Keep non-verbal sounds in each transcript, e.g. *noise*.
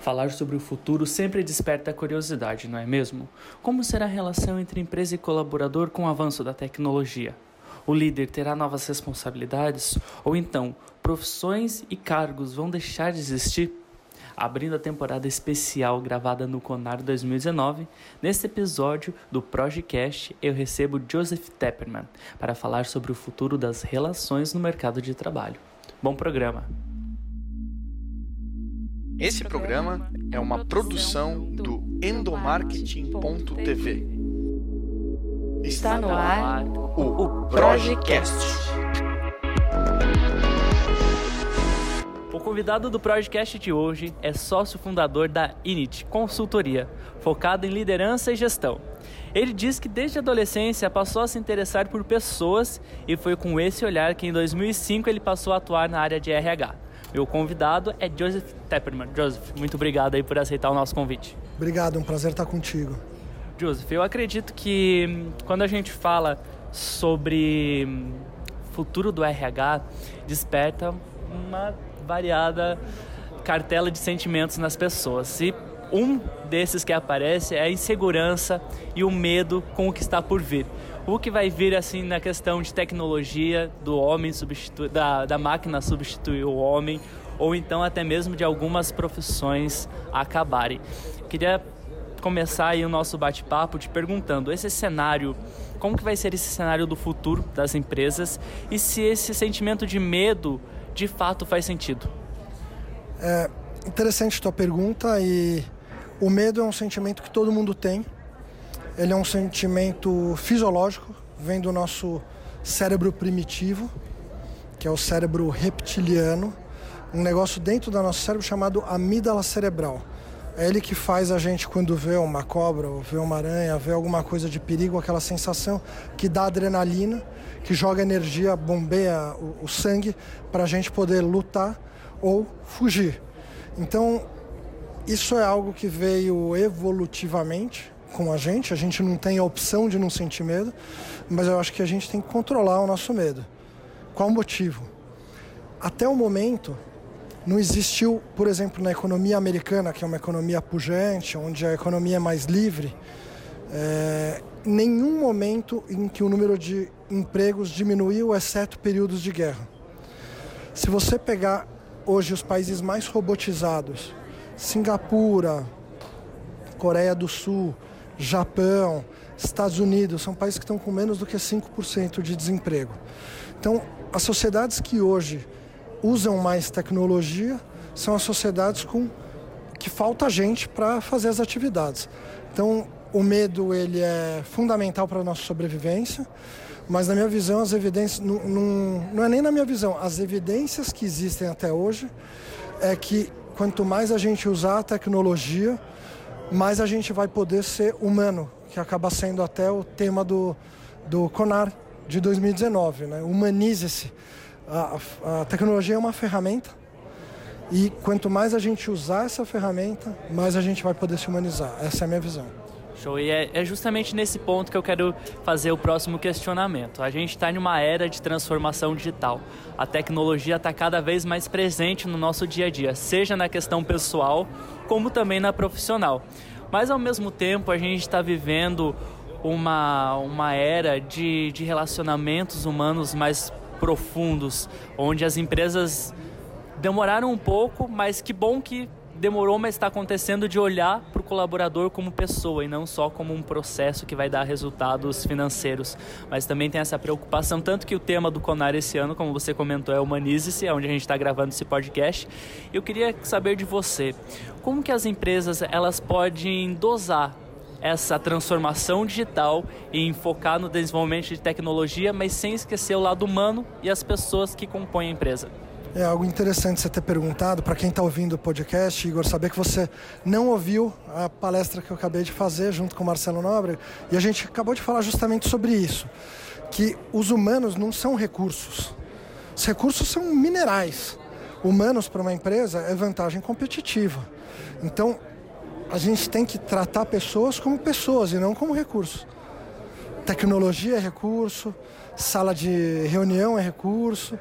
Falar sobre o futuro sempre desperta curiosidade, não é mesmo? Como será a relação entre empresa e colaborador com o avanço da tecnologia? O líder terá novas responsabilidades? Ou então, profissões e cargos vão deixar de existir? Abrindo a temporada especial gravada no Conar 2019, neste episódio do Projecast eu recebo Joseph Tepperman para falar sobre o futuro das relações no mercado de trabalho. Bom programa! Esse programa é uma produção do endomarketing.tv. Está no ar o Projecast. O convidado do Projecast de hoje é sócio fundador da Init Consultoria, focado em liderança e gestão. Ele diz que desde a adolescência passou a se interessar por pessoas e foi com esse olhar que em 2005 ele passou a atuar na área de RH. Meu convidado é Joseph Tepperman. Joseph, muito obrigado aí por aceitar o nosso convite. Obrigado, um prazer estar contigo. Joseph, eu acredito que hum, quando a gente fala sobre hum, futuro do RH, desperta uma variada cartela de sentimentos nas pessoas. E um desses que aparece é a insegurança e o medo com o que está por vir o que vai vir assim na questão de tecnologia do homem substituir da, da máquina substituir o homem ou então até mesmo de algumas profissões acabarem. Queria começar aí o nosso bate-papo te perguntando esse cenário como que vai ser esse cenário do futuro das empresas e se esse sentimento de medo de fato faz sentido. É interessante tua pergunta e o medo é um sentimento que todo mundo tem ele é um sentimento fisiológico, vem do nosso cérebro primitivo, que é o cérebro reptiliano, um negócio dentro do nosso cérebro chamado amígdala cerebral. É ele que faz a gente, quando vê uma cobra, ou vê uma aranha, vê alguma coisa de perigo, aquela sensação que dá adrenalina, que joga energia, bombeia o, o sangue para a gente poder lutar ou fugir. Então, isso é algo que veio evolutivamente com a gente, a gente não tem a opção de não sentir medo, mas eu acho que a gente tem que controlar o nosso medo. Qual o motivo? Até o momento, não existiu, por exemplo, na economia americana, que é uma economia pujante, onde a economia é mais livre, é, nenhum momento em que o número de empregos diminuiu, exceto períodos de guerra. Se você pegar hoje os países mais robotizados, Singapura, Coreia do Sul, Japão, Estados Unidos, são países que estão com menos do que 5% de desemprego. Então, as sociedades que hoje usam mais tecnologia são as sociedades com que falta gente para fazer as atividades. Então, o medo ele é fundamental para a nossa sobrevivência, mas na minha visão as evidências não, não, não é nem na minha visão, as evidências que existem até hoje é que quanto mais a gente usar a tecnologia, mais a gente vai poder ser humano, que acaba sendo até o tema do, do CONAR de 2019. Né? Humanize-se. A, a, tecnologia é uma ferramenta e quanto mais a gente usar essa ferramenta, mais a gente vai poder se humanizar. Essa é a minha visão. Show. E é, é justamente nesse ponto que eu quero fazer o próximo questionamento. A gente está em uma era de transformação digital. A tecnologia está cada vez mais presente no nosso dia a dia, seja na questão pessoal, como também na profissional. Mas ao mesmo tempo, a gente está vivendo uma, uma era de, de relacionamentos humanos mais profundos, onde as empresas demoraram um pouco, mas que bom que demorou, mas está acontecendo de olhar para o colaborador como pessoa e não só como um processo que vai dar resultados financeiros. Mas também tem essa preocupação, tanto que o tema do Conar esse ano, como você comentou, é Humanize-se, é onde a gente está gravando esse podcast. Eu queria saber de você, como que as empresas elas podem dosar essa transformação digital e focar no desenvolvimento de tecnologia, mas sem esquecer o lado humano e as pessoas que compõem a empresa? É algo interessante você ter perguntado para quem está ouvindo o podcast, Igor, saber que você não ouviu a palestra que eu acabei de fazer junto com o Marcelo Nobre e a gente acabou de falar justamente sobre isso, que os humanos não são recursos. Os recursos são minerais. Humanos para uma empresa é vantagem competitiva. Então, a gente tem que tratar pessoas como pessoas e não como recursos. Tecnologia é recurso, sala de reunião é recurso,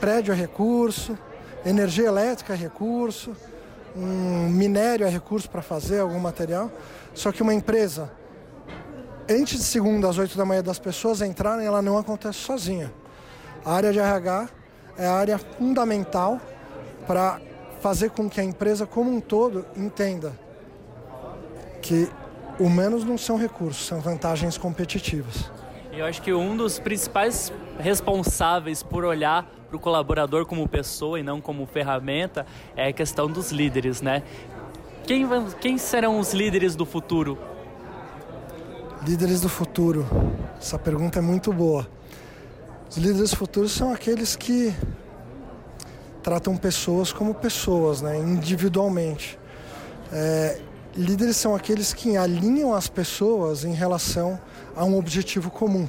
prédio é recurso, energia elétrica é recurso, um minério é recurso para fazer algum material. Só que uma empresa, antes de segunda às 8 da manhã das pessoas entrarem, ela não acontece sozinha. A área de RH é a área fundamental para fazer com que a empresa como um todo entenda que humanos não são recursos, são vantagens competitivas. Eu acho que um dos principais responsáveis por olhar para o colaborador como pessoa e não como ferramenta é a questão dos líderes, né? Quem, quem serão os líderes do futuro? Líderes do futuro. Essa pergunta é muito boa. Os líderes futuros são aqueles que tratam pessoas como pessoas, né? individualmente. É, líderes são aqueles que alinham as pessoas em relação a um objetivo comum.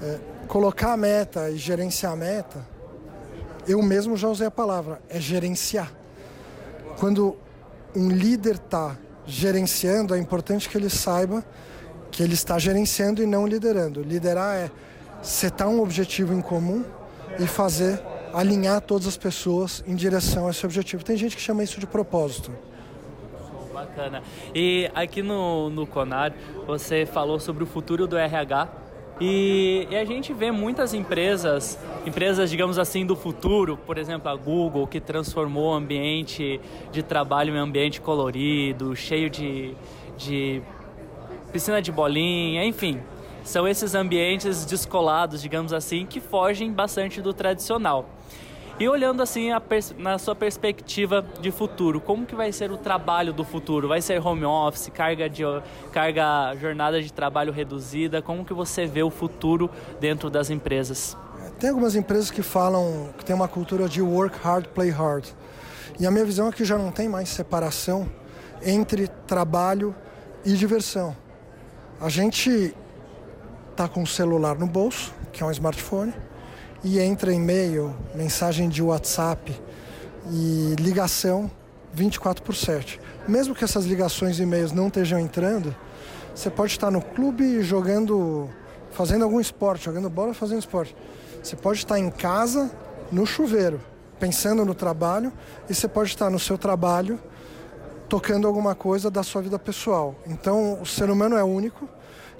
É, colocar a meta e gerenciar a meta, eu mesmo já usei a palavra, é gerenciar. Quando um líder está gerenciando, é importante que ele saiba que ele está gerenciando e não liderando. Liderar é setar um objetivo em comum e fazer alinhar todas as pessoas em direção a esse objetivo. Tem gente que chama isso de propósito. Bacana. E aqui no, no Conar, você falou sobre o futuro do RH. E, e, a gente vê muitas empresas, empresas, digamos assim, do futuro, por exemplo, a Google, que transformou o ambiente de trabalho em um ambiente colorido, cheio de, de piscina de bolinha, enfim. São esses ambientes descolados, digamos assim, que fogem bastante do tradicional. E olhando assim na sua perspectiva de futuro, como que vai ser o trabalho do futuro? Vai ser home office, carga de carga jornada de trabalho reduzida? Como que você vê o futuro dentro das empresas? Tem algumas empresas que falam que tem uma cultura de work hard, play hard. E a minha visão é que já não tem mais separação entre trabalho e diversão. A gente tá com o celular no bolso, que é um smartphone e entra e-mail, mensagem de WhatsApp e ligação 24 por 7. Mesmo que essas ligações e e-mails não estejam entrando, você pode estar no clube jogando, fazendo algum esporte, jogando bola, fazendo esporte. Você pode estar em casa, no chuveiro, pensando no trabalho, e você pode estar no seu trabalho, tocando alguma coisa da sua vida pessoal. Então, o ser humano é único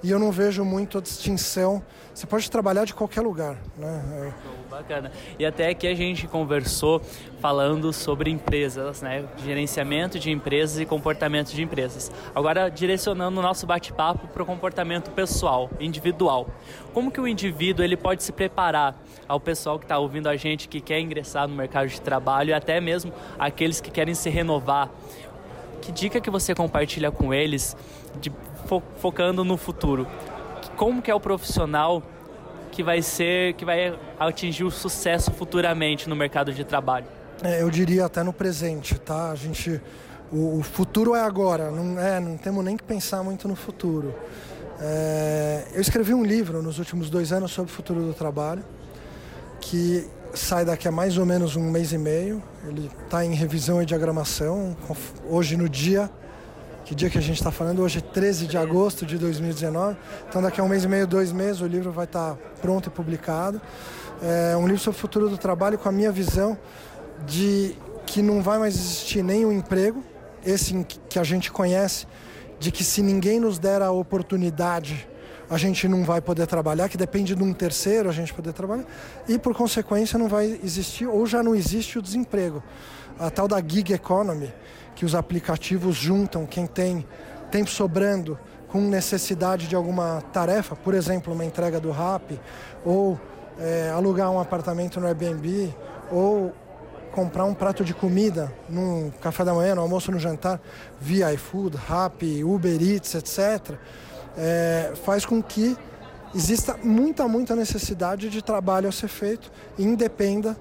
e eu não vejo muito a distinção. Você pode trabalhar de qualquer lugar, né? Bacana. E até aqui a gente conversou falando sobre empresas, né? Gerenciamento de empresas e comportamento de empresas. Agora direcionando o nosso bate-papo para o comportamento pessoal, individual. Como que o indivíduo ele pode se preparar ao pessoal que está ouvindo a gente que quer ingressar no mercado de trabalho e até mesmo aqueles que querem se renovar? Que dica que você compartilha com eles de fo focando no futuro. Como que é o profissional que vai ser, que vai atingir o sucesso futuramente no mercado de trabalho? É, eu diria até no presente, tá? A gente, o, o, futuro é agora, não é, não temos nem que pensar muito no futuro. É, eu escrevi um livro nos últimos dois anos sobre o futuro do trabalho, que sai daqui a mais ou menos um mês e meio. Ele está em revisão e diagramação. Hoje no dia que dia que a gente está falando? Hoje é 13 de agosto de 2019. Então daqui a um mês e meio, dois meses, o livro vai estar tá pronto e publicado. É um livro sobre o futuro do trabalho com a minha visão de que não vai mais existir nenhum emprego, esse que a gente conhece, de que se ninguém nos der a oportunidade a gente não vai poder trabalhar, que depende de um terceiro a gente poder trabalhar, e por consequência não vai existir ou já não existe o desemprego. A tal da gig economy, que os aplicativos juntam quem tem tempo sobrando com necessidade de alguma tarefa, por exemplo, uma entrega do RAP, ou é, alugar um apartamento no Airbnb, ou comprar um prato de comida num café da manhã, no almoço, no jantar, via iFood, Rappi, Uber Eats, etc., é, faz com que exista muita, muita necessidade de trabalho a ser feito e independa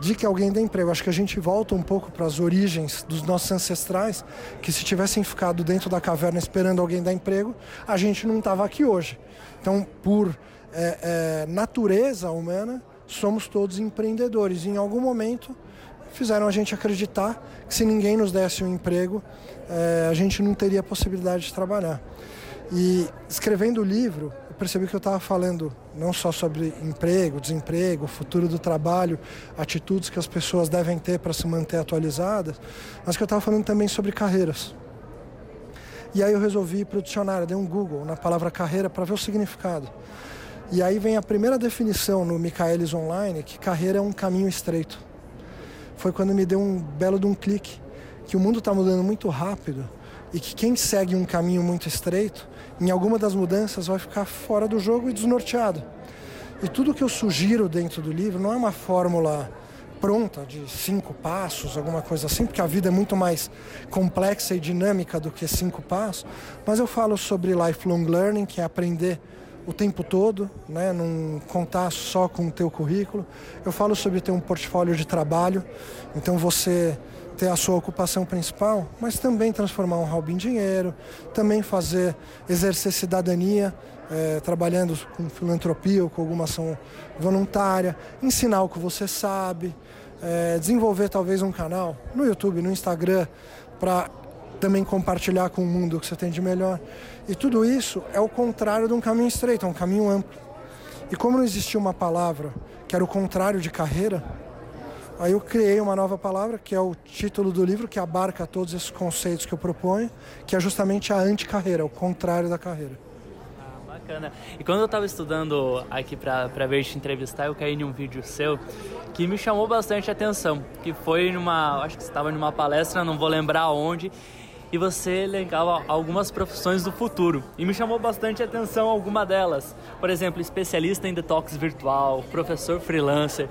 de que alguém dê emprego. Acho que a gente volta um pouco para as origens dos nossos ancestrais, que se tivessem ficado dentro da caverna esperando alguém dar emprego, a gente não estava aqui hoje. Então, por é, é, natureza humana, somos todos empreendedores. E em algum momento fizeram a gente acreditar que se ninguém nos desse um emprego, é, a gente não teria possibilidade de trabalhar. E escrevendo o livro, percebi que eu estava falando não só sobre emprego, desemprego, futuro do trabalho, atitudes que as pessoas devem ter para se manter atualizadas, mas que eu estava falando também sobre carreiras. E aí eu resolvi ir para o dicionário, dei um Google na palavra carreira para ver o significado. E aí vem a primeira definição no Michaelis Online, que carreira é um caminho estreito. Foi quando me deu um belo de um clique, que o mundo está mudando muito rápido e que quem segue um caminho muito estreito, em alguma das mudanças vai ficar fora do jogo e desnorteado. E tudo que eu sugiro dentro do livro não é uma fórmula pronta de cinco passos, alguma coisa assim, porque a vida é muito mais complexa e dinâmica do que cinco passos. Mas eu falo sobre lifelong learning, que é aprender o tempo todo, né? não contar só com o teu currículo. Eu falo sobre ter um portfólio de trabalho, então você ter a sua ocupação principal, mas também transformar um hobby em dinheiro, também fazer, exercer cidadania, é, trabalhando com filantropia ou com alguma ação voluntária, ensinar o que você sabe, é, desenvolver talvez um canal no YouTube, no Instagram, para também compartilhar com o mundo o que você tem de melhor. E tudo isso é o contrário de um caminho estreito, é um caminho amplo. E como não existia uma palavra que era o contrário de carreira, aí eu criei uma nova palavra, que é o título do livro, que abarca todos esses conceitos que eu proponho, que é justamente a anticarreira, o contrário da carreira bacana. E quando eu estava estudando aqui para ver te entrevistar, eu caí em um vídeo seu que me chamou bastante atenção, que foi numa, acho que estava numa palestra, não vou lembrar onde, e você elencava algumas profissões do futuro. E me chamou bastante atenção alguma delas. Por exemplo, especialista em detox virtual, professor freelancer.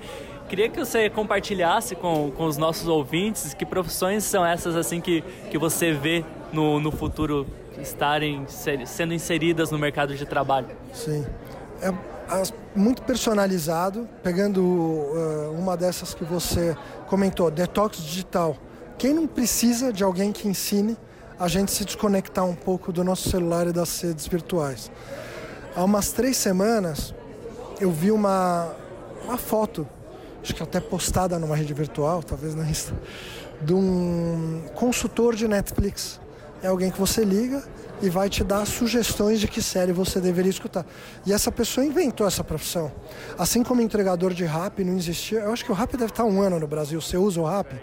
Queria que você compartilhasse com, com os nossos ouvintes que profissões são essas assim que, que você vê no, no futuro estarem sendo inseridas no mercado de trabalho? Sim. É, muito personalizado, pegando uh, uma dessas que você comentou, detox digital. Quem não precisa de alguém que ensine a gente se desconectar um pouco do nosso celular e das redes virtuais? Há umas três semanas eu vi uma, uma foto, acho que até postada numa rede virtual, talvez na Insta, de um consultor de Netflix é alguém que você liga e vai te dar sugestões de que série você deveria escutar. E essa pessoa inventou essa profissão. Assim como entregador de rap não existia. Eu acho que o rap deve estar um ano no Brasil. Você usa o rap?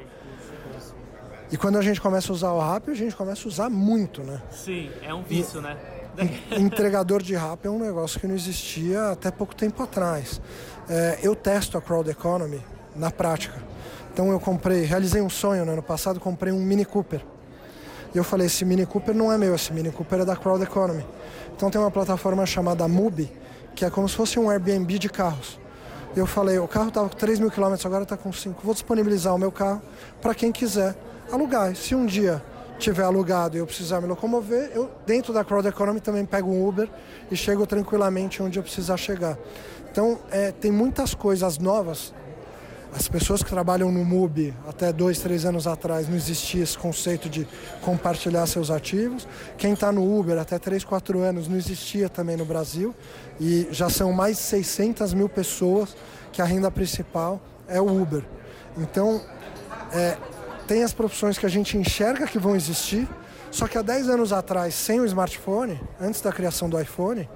E quando a gente começa a usar o rap, a gente começa a usar muito, né? Sim, é um vício, e, né? *laughs* entregador de rap é um negócio que não existia até pouco tempo atrás. É, eu testo a crowd economy na prática. Então eu comprei, realizei um sonho no ano passado, comprei um Mini Cooper. E eu falei, esse Mini Cooper não é meu, esse Mini Cooper é da Crowd Economy. Então tem uma plataforma chamada Mubi, que é como se fosse um Airbnb de carros. Eu falei, o carro estava com 3 mil quilômetros, agora está com 5. Vou disponibilizar o meu carro para quem quiser alugar. Se um dia tiver alugado e eu precisar me locomover, eu dentro da Crowd Economy também pego um Uber e chego tranquilamente onde eu precisar chegar. Então é, tem muitas coisas novas as pessoas que trabalham no MUBI até dois, três anos atrás não existia esse conceito de compartilhar seus ativos. Quem está no Uber até três, quatro anos não existia também no Brasil e já são mais de 600 mil pessoas que a renda principal é o Uber. Então, é, tem as profissões que a gente enxerga que vão existir, só que há 10 anos atrás, sem o smartphone, antes da criação do iPhone,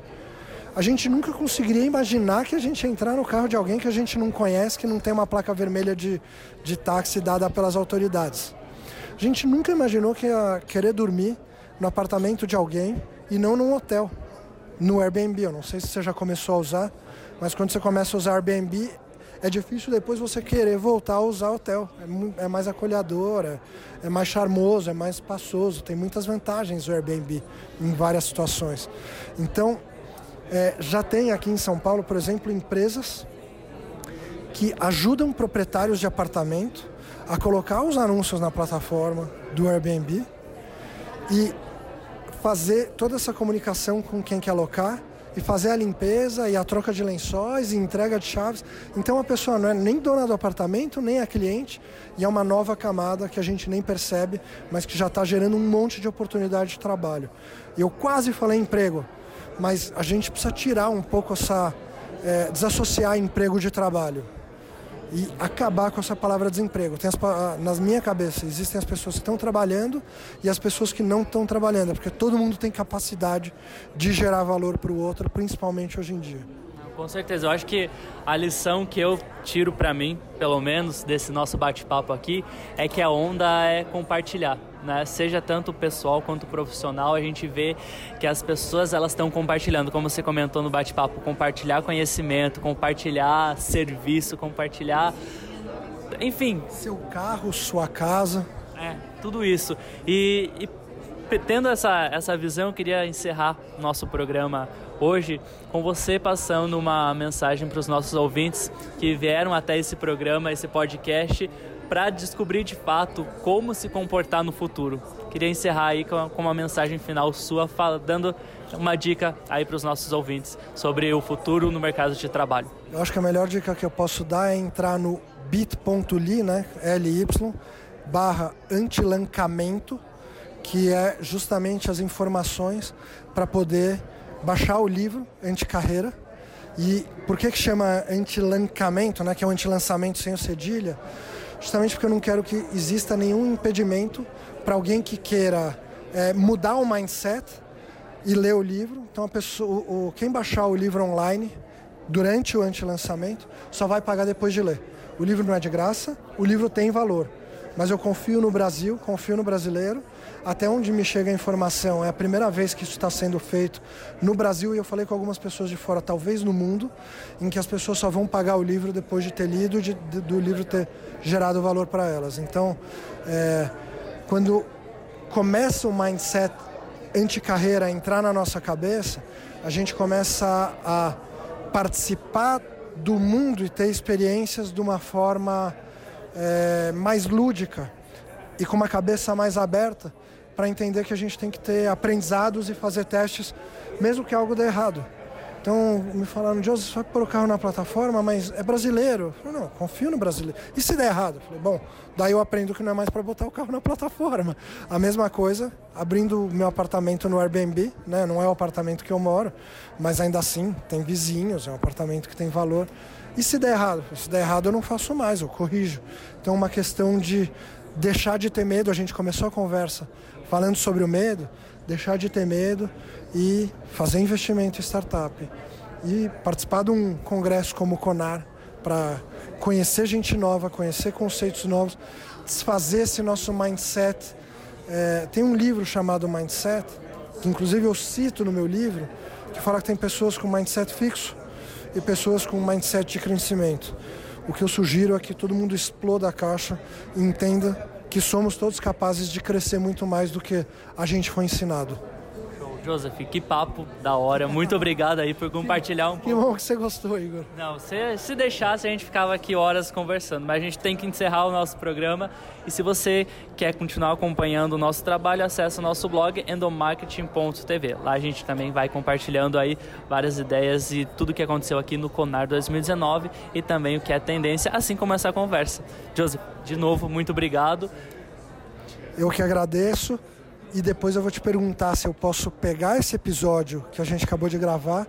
a gente nunca conseguiria imaginar que a gente ia entrar no carro de alguém que a gente não conhece, que não tem uma placa vermelha de, de táxi dada pelas autoridades. A gente nunca imaginou que ia querer dormir no apartamento de alguém e não num hotel, no Airbnb. Eu não sei se você já começou a usar, mas quando você começa a usar Airbnb, é difícil depois você querer voltar a usar hotel. É, é mais acolhedor, é, é, mais charmoso, é mais espaçoso. Tem muitas vantagens o Airbnb em várias situações. Então, é, já tem aqui em São Paulo, por exemplo, empresas que ajudam proprietários de apartamento a colocar os anúncios na plataforma do Airbnb e fazer toda essa comunicação com quem quer alocar e fazer a limpeza e a troca de lençóis e entrega de chaves. Então a pessoa não é nem dona do apartamento, nem a cliente, e é uma nova camada que a gente nem percebe, mas que já está gerando um monte de oportunidade de trabalho. E eu quase falei emprego, mas a gente precisa tirar um pouco essa. É, desassociar emprego de trabalho. E acabar com essa palavra desemprego. Tem as, nas minha cabeça existem as pessoas que estão trabalhando e as pessoas que não estão trabalhando, porque todo mundo tem capacidade de gerar valor para o outro, principalmente hoje em dia. Com certeza, eu acho que a lição que eu tiro para mim, pelo menos desse nosso bate-papo aqui, é que a onda é compartilhar, né? Seja tanto pessoal quanto profissional, a gente vê que as pessoas elas estão compartilhando, como você comentou no bate-papo, compartilhar conhecimento, compartilhar serviço, compartilhar, enfim, seu carro, sua casa, é tudo isso. E, e tendo essa, essa visão, eu queria encerrar nosso programa hoje com você passando uma mensagem para os nossos ouvintes que vieram até esse programa, esse podcast, para descobrir de fato como se comportar no futuro. Queria encerrar aí com uma mensagem final sua, dando uma dica aí para os nossos ouvintes sobre o futuro no mercado de trabalho. Eu acho que a melhor dica que eu posso dar é entrar no bit.ly, né, LY, barra antilancamento, que é justamente as informações para poder baixar o livro Anticarreira. E por que que chama antilancamento, né, que é um antilançamento sem o cedilha? Justamente porque eu não quero que exista nenhum impedimento para alguém que queira é, mudar o mindset e ler o livro. Então a pessoa, o, quem baixar o livro online durante o antilançamento só vai pagar depois de ler. O livro não é de graça, o livro tem valor. Mas eu confio no Brasil, confio no brasileiro até onde me chega a informação, é a primeira vez que isso está sendo feito no Brasil e eu falei com algumas pessoas de fora, talvez no mundo, em que as pessoas só vão pagar o livro depois de ter lido, de, de, do livro ter gerado valor para elas. Então, é, quando começa o mindset anti-carreira a entrar na nossa cabeça, a gente começa a participar do mundo e ter experiências de uma forma é, mais lúdica e com uma cabeça mais aberta para entender que a gente tem que ter aprendizados e fazer testes, mesmo que algo dê errado. Então, me falaram, Joseph, vai pôr o carro na plataforma, mas é brasileiro. Eu falei, não, confio no brasileiro. E se der errado? Eu falei, bom, daí eu aprendo que não é mais para botar o carro na plataforma. A mesma coisa, abrindo meu apartamento no Airbnb, né? Não é o apartamento que eu moro, mas ainda assim, tem vizinhos, é um apartamento que tem valor. E se der errado? Se der errado, eu não faço mais, eu corrijo. Então, é uma questão de deixar de ter medo. A gente começou a conversa falando sobre o medo, deixar de ter medo e fazer investimento em startup. E participar de um congresso como o CONAR para conhecer gente nova, conhecer conceitos novos, desfazer esse nosso mindset. É, tem um livro chamado Mindset, que inclusive eu cito no meu livro, que fala que tem pessoas com mindset fixo e pessoas com mindset de crescimento. O que eu sugiro é que todo mundo exploda a caixa e entenda que somos todos capazes de crescer muito mais do que a gente foi ensinado. Joseph, que papo da hora. Muito obrigado aí por compartilhar um pouco. Que bom que você gostou, Igor. Não, se, se deixasse a gente ficava aqui horas conversando, mas a gente tem que encerrar o nosso programa. E se você quer continuar acompanhando o nosso trabalho, acesse o nosso blog endomarketing.tv. Lá a gente também vai compartilhando aí várias ideias e tudo o que aconteceu aqui no Conar 2019 e também o que é tendência, assim como essa conversa. Joseph, de novo, muito obrigado. Eu que agradeço e depois eu vou te perguntar se eu posso pegar esse episódio que a gente acabou de gravar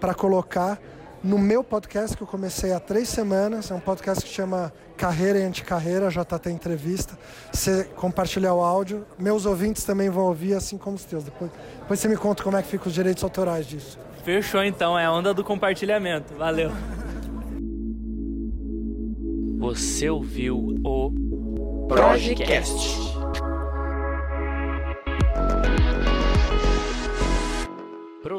para colocar no meu podcast que eu comecei há três semanas. É um podcast que chama Carreira e Anticarreira, já está até entrevista. Você compartilhar o áudio, meus ouvintes também vão ouvir, assim como os teus. Depois, depois você me conta como é que ficam os direitos autorais disso. Fechou então, é a onda do compartilhamento. Valeu. Você ouviu o Projecast.